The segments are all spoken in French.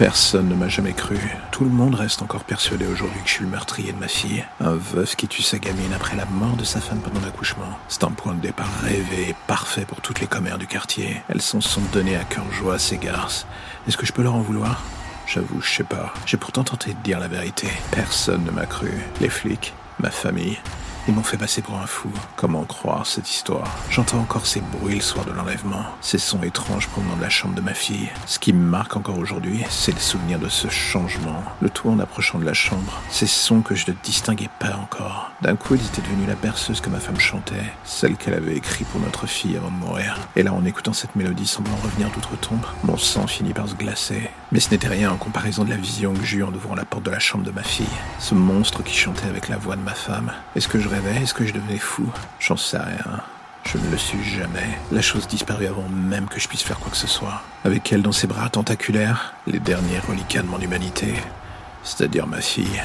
Personne ne m'a jamais cru. Tout le monde reste encore persuadé aujourd'hui que je suis le meurtrier de ma fille. Un veuf qui tue sa gamine après la mort de sa femme pendant l'accouchement. C'est un point de départ rêvé parfait pour toutes les commères du quartier. Elles s'en sont données à cœur joie à ces garces. Est-ce que je peux leur en vouloir? J'avoue, je sais pas. J'ai pourtant tenté de dire la vérité. Personne ne m'a cru. Les flics, ma famille, ils m'ont fait passer pour un fou. Comment croire cette histoire? J'entends encore ces bruits le soir de l'enlèvement, ces sons étranges provenant de la chambre de ma fille. Ce qui me marque encore aujourd'hui, c'est le souvenir de ce changement. Le tout en approchant de la chambre. Ces sons que je ne distinguais pas encore. D'un coup, ils étaient devenus la berceuse que ma femme chantait, celle qu'elle avait écrite pour notre fille avant de mourir. Et là, en écoutant cette mélodie semblant revenir d'outre-tombe, mon sang finit par se glacer. Mais ce n'était rien en comparaison de la vision que j'eus en ouvrant la porte de la chambre de ma fille. Ce monstre qui chantait avec la voix de ma femme. Est-ce que je Est-ce que je devenais fou? J'en sais rien. Je ne le suis jamais. La chose disparut avant même que je puisse faire quoi que ce soit. Avec elle dans ses bras tentaculaires, les derniers reliquats de mon humanité. C'est-à-dire ma fille.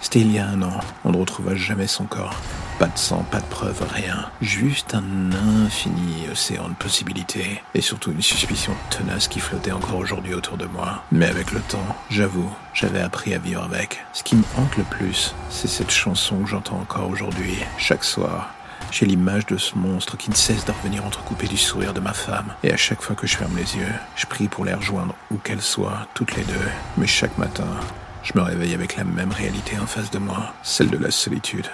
C'était il y a un an. On ne retrouva jamais son corps. Pas de sang, pas de preuve, rien. Juste un infini océan de possibilités. Et surtout une suspicion tenace qui flottait encore aujourd'hui autour de moi. Mais avec le temps, j'avoue, j'avais appris à vivre avec. Ce qui me hante le plus, c'est cette chanson que j'entends encore aujourd'hui, chaque soir. J'ai l'image de ce monstre qui ne cesse de revenir entrecoupé du sourire de ma femme. Et à chaque fois que je ferme les yeux, je prie pour les rejoindre où qu'elles soient, toutes les deux. Mais chaque matin, je me réveille avec la même réalité en face de moi, celle de la solitude.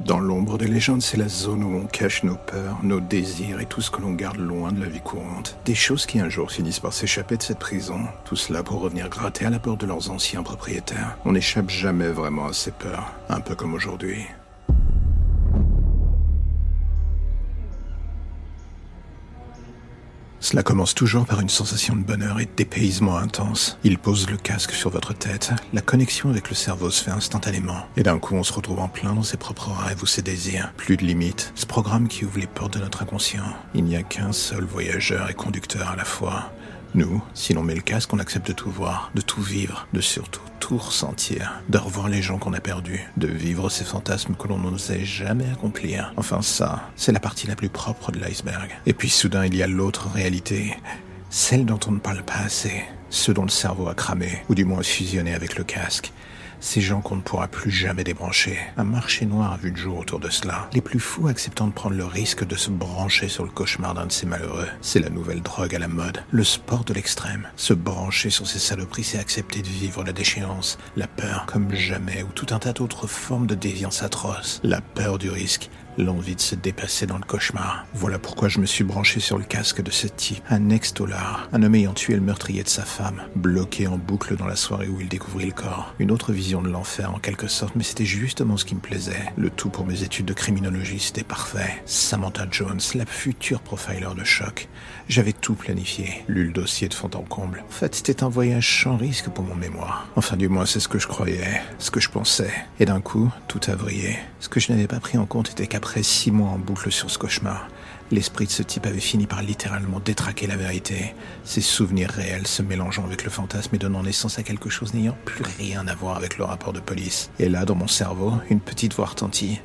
Dans l'ombre des légendes, c'est la zone où on cache nos peurs, nos désirs et tout ce que l'on garde loin de la vie courante. Des choses qui un jour finissent par s'échapper de cette prison. Tout cela pour revenir gratter à la porte de leurs anciens propriétaires. On n'échappe jamais vraiment à ces peurs, un peu comme aujourd'hui. Cela commence toujours par une sensation de bonheur et de dépaysement intense. Il pose le casque sur votre tête, la connexion avec le cerveau se fait instantanément. Et d'un coup, on se retrouve en plein dans ses propres rêves ou ses désirs. Plus de limites. Ce programme qui ouvre les portes de notre inconscient. Il n'y a qu'un seul voyageur et conducteur à la fois. Nous, si l'on met le casque, on accepte de tout voir, de tout vivre, de surtout ressentir, de revoir les gens qu'on a perdus, de vivre ces fantasmes que l'on n'osait jamais accomplir. Enfin ça, c'est la partie la plus propre de l'iceberg. Et puis soudain, il y a l'autre réalité, celle dont on ne parle pas assez, ceux dont le cerveau a cramé, ou du moins fusionné avec le casque. Ces gens qu'on ne pourra plus jamais débrancher. Un marché noir a vu le jour autour de cela. Les plus fous acceptant de prendre le risque de se brancher sur le cauchemar d'un de ces malheureux. C'est la nouvelle drogue à la mode. Le sport de l'extrême. Se brancher sur ces saloperies, c'est accepter de vivre la déchéance, la peur comme jamais, ou tout un tas d'autres formes de déviance atroce. La peur du risque, L'envie de se dépasser dans le cauchemar. Voilà pourquoi je me suis branché sur le casque de ce type. Un ex-dollar. Un homme ayant tué le meurtrier de sa femme. Bloqué en boucle dans la soirée où il découvrit le corps. Une autre vision de l'enfer en quelque sorte, mais c'était justement ce qui me plaisait. Le tout pour mes études de criminologie, c'était parfait. Samantha Jones, la future profiler de choc. J'avais tout planifié. Lu le dossier de fond en comble. En fait, c'était un voyage sans risque pour mon mémoire. Enfin, du moins, c'est ce que je croyais. Ce que je pensais. Et d'un coup, tout a vrillé. Ce que je n'avais pas pris en compte était qu'après après six mois en boucle sur ce cauchemar, l'esprit de ce type avait fini par littéralement détraquer la vérité, ses souvenirs réels se mélangeant avec le fantasme et donnant naissance à quelque chose n'ayant plus rien à voir avec le rapport de police. Et là, dans mon cerveau, une petite voix retentit.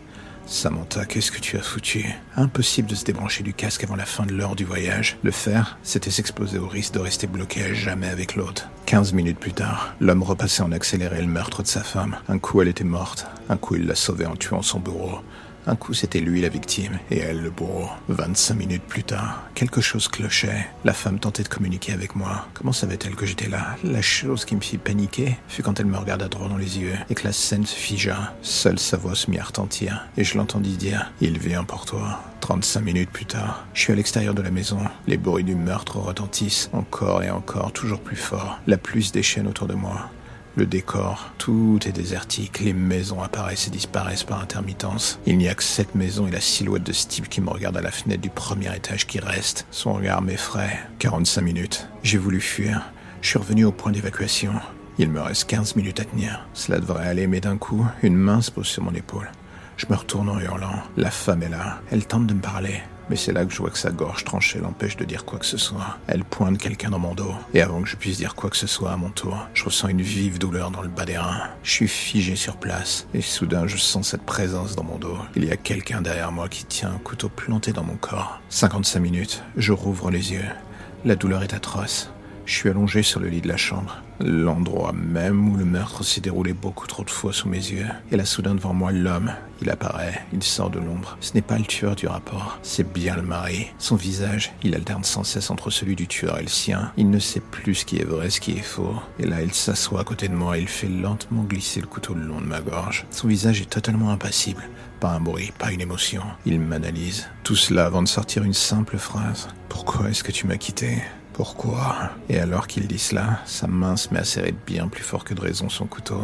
Samantha, qu'est-ce que tu as foutu? Impossible de se débrancher du casque avant la fin de l'heure du voyage. Le faire, c'était s'exposer au risque de rester bloqué à jamais avec l'autre. Quinze minutes plus tard, l'homme repassait en accéléré le meurtre de sa femme. Un coup, elle était morte. Un coup, il l'a sauvée en tuant son bourreau. Un coup, c'était lui la victime et elle le bourreau. 25 minutes plus tard, quelque chose clochait. La femme tentait de communiquer avec moi. Comment savait-elle que j'étais là? La chose qui me fit paniquer fut quand elle me regarda droit dans les yeux et que la scène se figea. Seule sa voix se mit à retentir et je l'entendis dire « Il vient pour toi ». 35 minutes plus tard, je suis à l'extérieur de la maison. Les bruits du meurtre retentissent encore et encore, toujours plus fort. La pluie se déchaîne autour de moi. Le décor, tout est désertique, les maisons apparaissent et disparaissent par intermittence. Il n'y a que cette maison et la silhouette de Steve qui me regarde à la fenêtre du premier étage qui reste. Son regard m'effraie. 45 minutes. J'ai voulu fuir. Je suis revenu au point d'évacuation. Il me reste 15 minutes à tenir. Cela devrait aller, mais d'un coup, une main se pose sur mon épaule. Je me retourne en hurlant. La femme est là. Elle tente de me parler. Mais c'est là que je vois que sa gorge tranchée l'empêche de dire quoi que ce soit. Elle pointe quelqu'un dans mon dos. Et avant que je puisse dire quoi que ce soit à mon tour, je ressens une vive douleur dans le bas des reins. Je suis figé sur place. Et soudain, je sens cette présence dans mon dos. Il y a quelqu'un derrière moi qui tient un couteau planté dans mon corps. 55 minutes. Je rouvre les yeux. La douleur est atroce. Je suis allongé sur le lit de la chambre, l'endroit même où le meurtre s'est déroulé beaucoup trop de fois sous mes yeux. Et là, soudain, devant moi, l'homme. Il apparaît, il sort de l'ombre. Ce n'est pas le tueur du rapport, c'est bien le mari. Son visage, il alterne sans cesse entre celui du tueur et le sien. Il ne sait plus ce qui est vrai, ce qui est faux. Et là, il s'assoit à côté de moi et il fait lentement glisser le couteau le long de ma gorge. Son visage est totalement impassible. Pas un bruit, pas une émotion. Il m'analyse. Tout cela avant de sortir une simple phrase. Pourquoi est-ce que tu m'as quitté? Pourquoi? Et alors qu'il dit cela, sa main se met à serrer bien plus fort que de raison son couteau.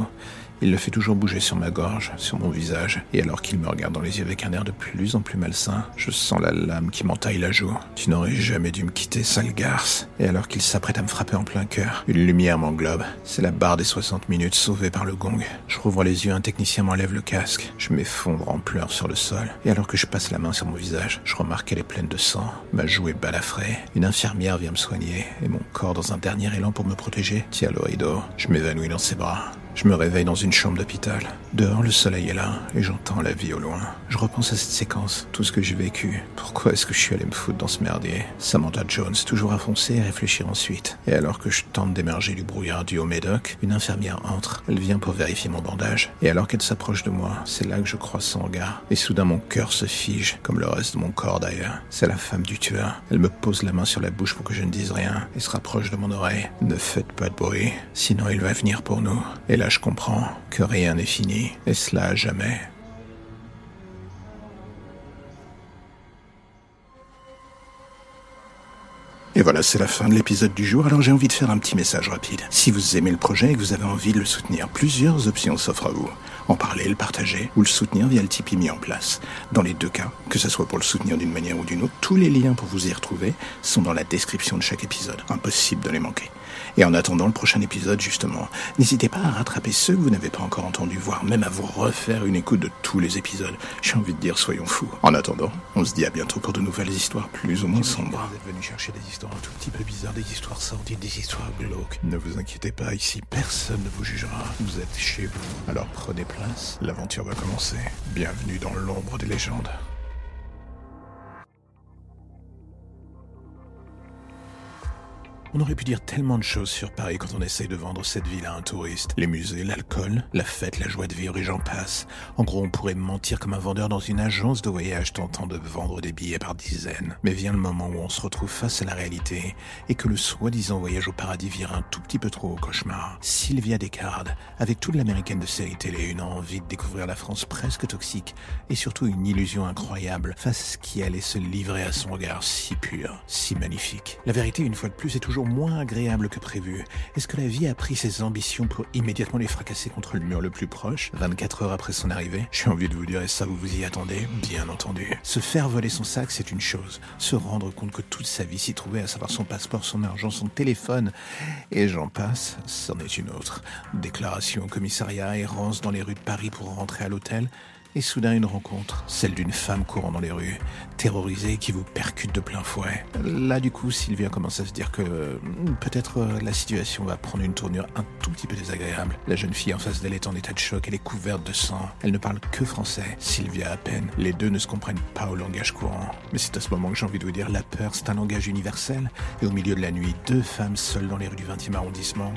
Il le fait toujours bouger sur ma gorge, sur mon visage, et alors qu'il me regarde dans les yeux avec un air de plus en plus malsain, je sens la lame qui m'entaille la joue. Tu n'aurais jamais dû me quitter, sale garce. Et alors qu'il s'apprête à me frapper en plein cœur, une lumière m'englobe. C'est la barre des 60 minutes sauvée par le gong. Je rouvre les yeux, un technicien m'enlève le casque. Je m'effondre en pleurs sur le sol. Et alors que je passe la main sur mon visage, je remarque qu'elle est pleine de sang. Ma joue est balafrée. Une infirmière vient me soigner, et mon corps, dans un dernier élan pour me protéger, tient le rideau. Je m'évanouis dans ses bras. Je me réveille dans une chambre d'hôpital. Dehors, le soleil est là et j'entends la vie au loin. Je repense à cette séquence, tout ce que j'ai vécu. Pourquoi est-ce que je suis allé me foutre dans ce merdier? Samantha Jones, toujours à foncer et réfléchir ensuite. Et alors que je tente d'émerger du brouillard du haut médoc, une infirmière entre. Elle vient pour vérifier mon bandage. Et alors qu'elle s'approche de moi, c'est là que je croise son regard. Et soudain, mon cœur se fige, comme le reste de mon corps d'ailleurs. C'est la femme du tueur. Elle me pose la main sur la bouche pour que je ne dise rien et se rapproche de mon oreille. Ne faites pas de bruit, sinon il va venir pour nous. Et là, je comprends que rien n'est fini, et cela à jamais. Et voilà, c'est la fin de l'épisode du jour, alors j'ai envie de faire un petit message rapide. Si vous aimez le projet et que vous avez envie de le soutenir, plusieurs options s'offrent à vous. En parler, le partager ou le soutenir via le Tipeee mis en place. Dans les deux cas, que ce soit pour le soutenir d'une manière ou d'une autre, tous les liens pour vous y retrouver sont dans la description de chaque épisode. Impossible de les manquer. Et en attendant le prochain épisode, justement, n'hésitez pas à rattraper ceux que vous n'avez pas encore entendus, voire même à vous refaire une écoute de tous les épisodes. J'ai envie de dire, soyons fous. En attendant, on se dit à bientôt pour de nouvelles histoires plus ou moins sombres. Vous êtes venu chercher des histoires un tout petit peu bizarres, des histoires sordides, des histoires glauques. Ne vous inquiétez pas, ici personne ne vous jugera. Vous êtes chez vous. Alors prenez place, l'aventure va commencer. Bienvenue dans l'ombre des légendes. On aurait pu dire tellement de choses sur Paris quand on essaye de vendre cette ville à un touriste. Les musées, l'alcool, la fête, la joie de vivre et j'en passe. En gros, on pourrait mentir comme un vendeur dans une agence de voyage tentant de vendre des billets par dizaines. Mais vient le moment où on se retrouve face à la réalité et que le soi-disant voyage au paradis vire un tout petit peu trop au cauchemar. Sylvia Descartes, avec toute l'américaine de série télé, une envie de découvrir la France presque toxique et surtout une illusion incroyable face à ce qui allait se livrer à son regard si pur, si magnifique. La vérité, une fois de plus, est toujours moins agréable que prévu. Est-ce que la vie a pris ses ambitions pour immédiatement les fracasser contre le mur le plus proche, 24 heures après son arrivée? J'ai envie de vous dire, et ça vous vous y attendez? Bien entendu. Se faire voler son sac, c'est une chose. Se rendre compte que toute sa vie s'y trouvait, à savoir son passeport, son argent, son téléphone, et j'en passe, c'en est une autre. Déclaration au commissariat, errance dans les rues de Paris pour rentrer à l'hôtel, et soudain une rencontre, celle d'une femme courant dans les rues, terrorisée qui vous percute de plein fouet. Là du coup, Sylvia commence à se dire que hmm, peut-être euh, la situation va prendre une tournure un tout petit peu désagréable. La jeune fille en face d'elle est en état de choc, elle est couverte de sang, elle ne parle que français, Sylvia à peine. Les deux ne se comprennent pas au langage courant. Mais c'est à ce moment que j'ai envie de vous dire, la peur c'est un langage universel, et au milieu de la nuit, deux femmes seules dans les rues du 20e arrondissement.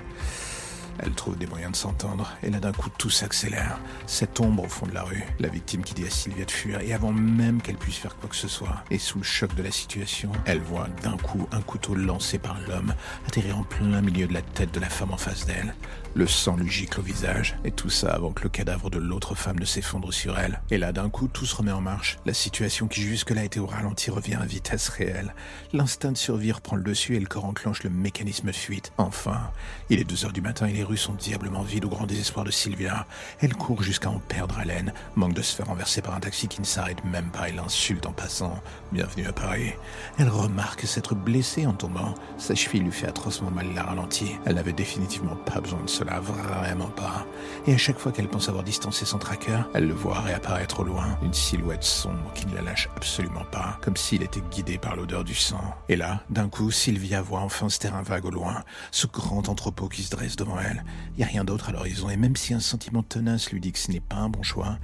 Elle trouve des moyens de s'entendre, et là d'un coup tout s'accélère. Cette ombre au fond de la rue, la victime qui dit à Sylvia de fuir, et avant même qu'elle puisse faire quoi que ce soit, et sous le choc de la situation, elle voit d'un coup un couteau lancé par l'homme atterrir en plein milieu de la tête de la femme en face d'elle. Le sang lui gicle au visage, et tout ça avant que le cadavre de l'autre femme ne s'effondre sur elle. Et là d'un coup tout se remet en marche. La situation qui jusque-là était au ralenti revient à vitesse réelle. L'instinct de survie reprend le dessus et le corps enclenche le mécanisme de fuite. Enfin, il est 2 heures du matin, il est rues sont diablement vides au grand désespoir de Sylvia. Elle court jusqu'à en perdre haleine, manque de se faire renverser par un taxi qui ne s'arrête même pas et l'insulte en passant. Bienvenue à Paris. Elle remarque s'être blessée en tombant. Sa cheville lui fait atrocement mal la ralentie. Elle n'avait définitivement pas besoin de cela, vraiment pas. Et à chaque fois qu'elle pense avoir distancé son tracker, elle le voit réapparaître au loin, une silhouette sombre qui ne la lâche absolument pas, comme s'il était guidé par l'odeur du sang. Et là, d'un coup, Sylvia voit enfin ce terrain vague au loin, ce grand entrepôt qui se dresse devant elle. Il n'y a rien d'autre à l'horizon, et même si un sentiment tenace lui dit que ce n'est pas un bon choix,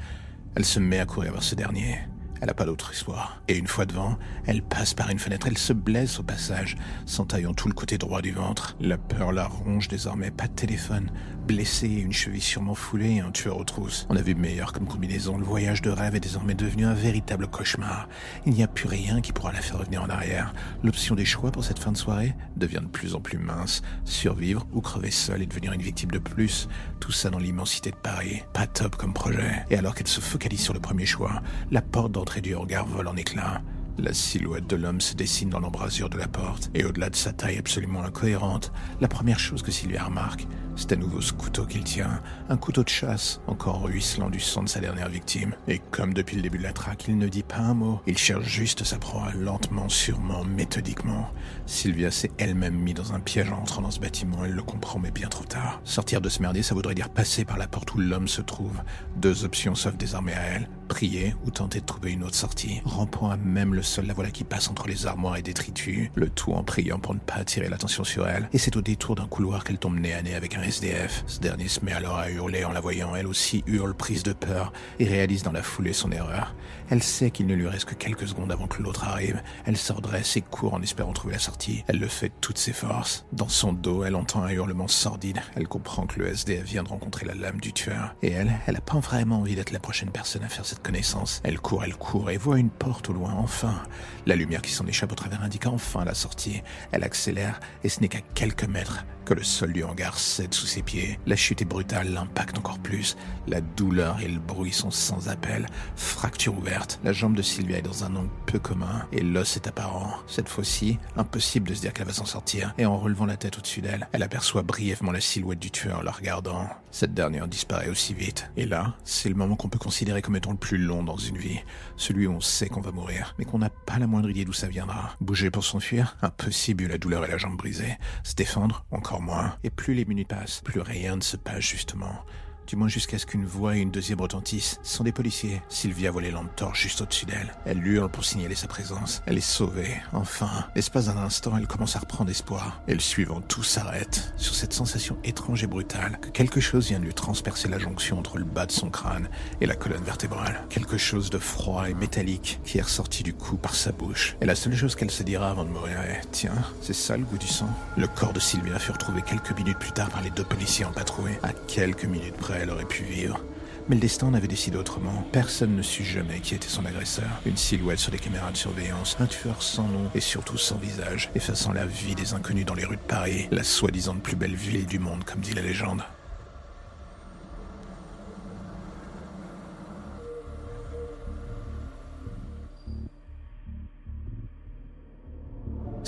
elle se met à courir vers ce dernier. Elle n'a pas d'autre histoire. Et une fois devant, elle passe par une fenêtre, elle se blesse au passage, s'entaillant tout le côté droit du ventre. La peur la ronge désormais, pas de téléphone, blessée, une cheville sûrement foulée et un tueur aux trousses. On a vu meilleur comme combinaison, le voyage de rêve est désormais devenu un véritable cauchemar. Il n'y a plus rien qui pourra la faire revenir en arrière. L'option des choix pour cette fin de soirée devient de plus en plus mince. Survivre ou crever seule et devenir une victime de plus. Tout ça dans l'immensité de Paris. Pas top comme projet. Et alors qu'elle se focalise sur le premier choix, la porte d'entrée du regard vole en éclats. La silhouette de l'homme se dessine dans l'embrasure de la porte, et au-delà de sa taille absolument incohérente, la première chose que Sylvia remarque, c'est à nouveau ce couteau qu'il tient, un couteau de chasse, encore ruisselant du sang de sa dernière victime. Et comme depuis le début de la traque, il ne dit pas un mot, il cherche juste sa proie, lentement, sûrement, méthodiquement. Sylvia s'est elle-même mise dans un piège en entrant dans ce bâtiment, elle le comprend, mais bien trop tard. Sortir de ce merdier, ça voudrait dire passer par la porte où l'homme se trouve. Deux options s'offrent désormais à elle, prier ou tenter de trouver une autre sortie, rampant à même le sol la voilà qui passe entre les armoires et détritus, le tout en priant pour ne pas attirer l'attention sur elle, et c'est au détour d'un couloir qu'elle tombe nez à nez avec un SDF. Ce dernier se met alors à hurler en la voyant, elle aussi hurle prise de peur, et réalise dans la foulée son erreur. Elle sait qu'il ne lui reste que quelques secondes avant que l'autre arrive, elle se redresse et court en espérant trouver la sortie. Elle le fait de toutes ses forces. Dans son dos, elle entend un hurlement sordide, elle comprend que le SDF vient de rencontrer la lame du tueur, et elle, elle a pas vraiment envie d'être la prochaine personne à faire connaissance. Elle court, elle court, et voit une porte au loin, enfin. La lumière qui s'en échappe au travers indique enfin la sortie. Elle accélère, et ce n'est qu'à quelques mètres que le sol du hangar cède sous ses pieds. La chute est brutale, l'impact encore plus. La douleur et le bruit sont sans appel. Fracture ouverte. La jambe de Sylvia est dans un angle peu commun et l'os est apparent. Cette fois-ci, impossible de se dire qu'elle va s'en sortir. Et en relevant la tête au-dessus d'elle, elle aperçoit brièvement la silhouette du tueur en la regardant. Cette dernière disparaît aussi vite. Et là, c'est le moment qu'on peut considérer comme étant le plus long dans une vie. Celui où on sait qu'on va mourir, mais qu'on n'a pas la moindre idée d'où ça viendra. Bouger pour s'enfuir Impossible, la douleur et la jambe brisée. Se défendre Encore moins. Et plus les minutes passent, plus rien ne se passe justement du moins jusqu'à ce qu'une voix et une deuxième retentissent. Ce sont des policiers. Sylvia voit les lampes torches juste au-dessus d'elle. Elle hurle pour signaler sa présence. Elle est sauvée. Enfin, l'espace d'un instant, elle commence à reprendre espoir. Et le suivant, tout s'arrête. Sur cette sensation étrange et brutale que quelque chose vient de lui transpercer la jonction entre le bas de son crâne et la colonne vertébrale. Quelque chose de froid et métallique qui est ressorti du cou par sa bouche. Et la seule chose qu'elle se dira avant de mourir est Tiens, c'est ça le goût du sang Le corps de Sylvia fut retrouvé quelques minutes plus tard par les deux policiers en patrouille. À quelques minutes près, elle aurait pu vivre. Mais le destin en avait décidé autrement. Personne ne sut jamais qui était son agresseur. Une silhouette sur les caméras de surveillance, un tueur sans nom et surtout sans visage, effaçant la vie des inconnus dans les rues de Paris, la soi-disant plus belle ville du monde, comme dit la légende.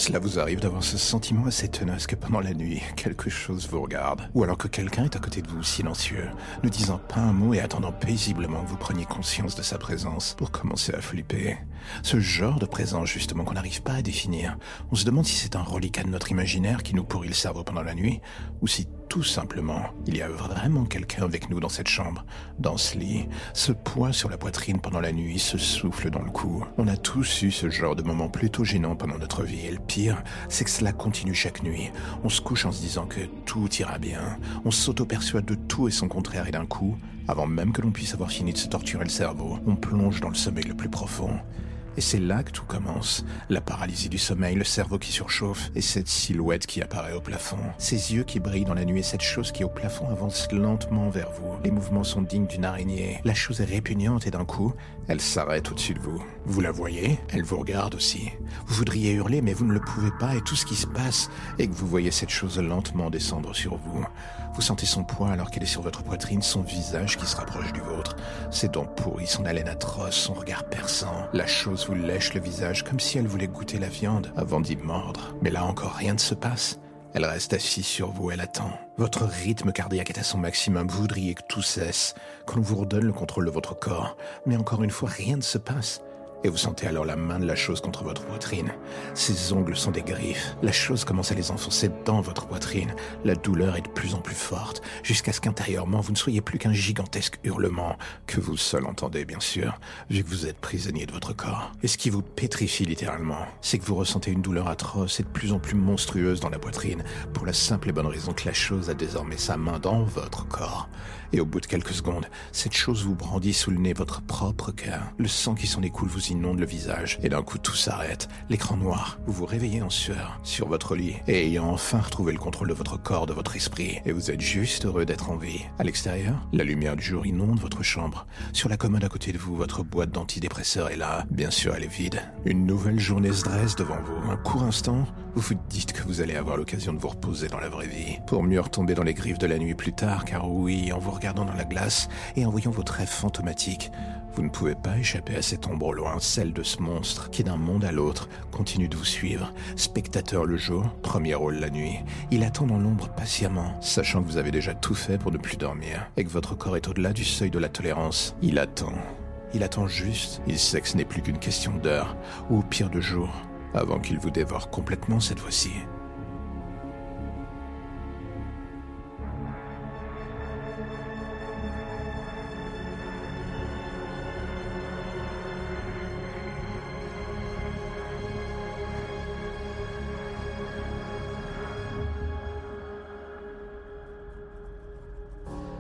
Cela vous arrive d'avoir ce sentiment assez tenace que pendant la nuit, quelque chose vous regarde, ou alors que quelqu'un est à côté de vous silencieux, ne disant pas un mot et attendant paisiblement que vous preniez conscience de sa présence pour commencer à flipper. Ce genre de présence justement qu'on n'arrive pas à définir. On se demande si c'est un reliquat de notre imaginaire qui nous pourrit le cerveau pendant la nuit, ou si tout simplement, il y a vraiment quelqu'un avec nous dans cette chambre, dans ce lit, ce poids sur la poitrine pendant la nuit, ce souffle dans le cou. On a tous eu ce genre de moments plutôt gênants pendant notre vie, et le pire, c'est que cela continue chaque nuit. On se couche en se disant que tout ira bien, on s'auto-persuade de tout et son contraire, et d'un coup, avant même que l'on puisse avoir fini de se torturer le cerveau, on plonge dans le sommeil le plus profond. Et c'est là que tout commence. La paralysie du sommeil, le cerveau qui surchauffe, et cette silhouette qui apparaît au plafond. Ces yeux qui brillent dans la nuit et cette chose qui au plafond avance lentement vers vous. Les mouvements sont dignes d'une araignée. La chose est répugnante et d'un coup, elle s'arrête au-dessus de vous. Vous la voyez, elle vous regarde aussi. Vous voudriez hurler mais vous ne le pouvez pas et tout ce qui se passe est que vous voyez cette chose lentement descendre sur vous. Vous sentez son poids alors qu'elle est sur votre poitrine, son visage qui se rapproche du vôtre, ses dents pourries, son haleine atroce, son regard perçant. La chose lèche le visage comme si elle voulait goûter la viande avant d'y mordre. Mais là encore, rien ne se passe. Elle reste assise sur vous, elle attend. Votre rythme cardiaque est à son maximum, vous voudriez que tout cesse, qu'on vous redonne le contrôle de votre corps. Mais encore une fois, rien ne se passe. Et vous sentez alors la main de la chose contre votre poitrine. Ses ongles sont des griffes. La chose commence à les enfoncer dans votre poitrine. La douleur est de plus en plus forte, jusqu'à ce qu'intérieurement vous ne soyez plus qu'un gigantesque hurlement, que vous seul entendez bien sûr, vu que vous êtes prisonnier de votre corps. Et ce qui vous pétrifie littéralement, c'est que vous ressentez une douleur atroce et de plus en plus monstrueuse dans la poitrine, pour la simple et bonne raison que la chose a désormais sa main dans votre corps. Et au bout de quelques secondes, cette chose vous brandit sous le nez votre propre cœur. Le sang qui s'en écoule vous inonde le visage. Et d'un coup, tout s'arrête. L'écran noir. Vous vous réveillez en sueur, sur votre lit, et ayant enfin retrouvé le contrôle de votre corps, de votre esprit. Et vous êtes juste heureux d'être en vie. À l'extérieur, la lumière du jour inonde votre chambre. Sur la commode à côté de vous, votre boîte d'antidépresseurs est là. Bien sûr, elle est vide. Une nouvelle journée se dresse devant vous. Un court instant, vous vous dites que vous allez avoir l'occasion de vous reposer dans la vraie vie. Pour mieux retomber dans les griffes de la nuit plus tard, car oui, en vous regardant dans la glace et en voyant votre rêve fantomatique, vous ne pouvez pas échapper à cette ombre au loin, celle de ce monstre qui d'un monde à l'autre continue de vous suivre. Spectateur le jour, premier rôle la nuit. Il attend dans l'ombre patiemment, sachant que vous avez déjà tout fait pour ne plus dormir et que votre corps est au-delà du seuil de la tolérance. Il attend. Il attend juste. Il sait que ce n'est plus qu'une question d'heure, ou au pire de jours, avant qu'il vous dévore complètement cette fois-ci.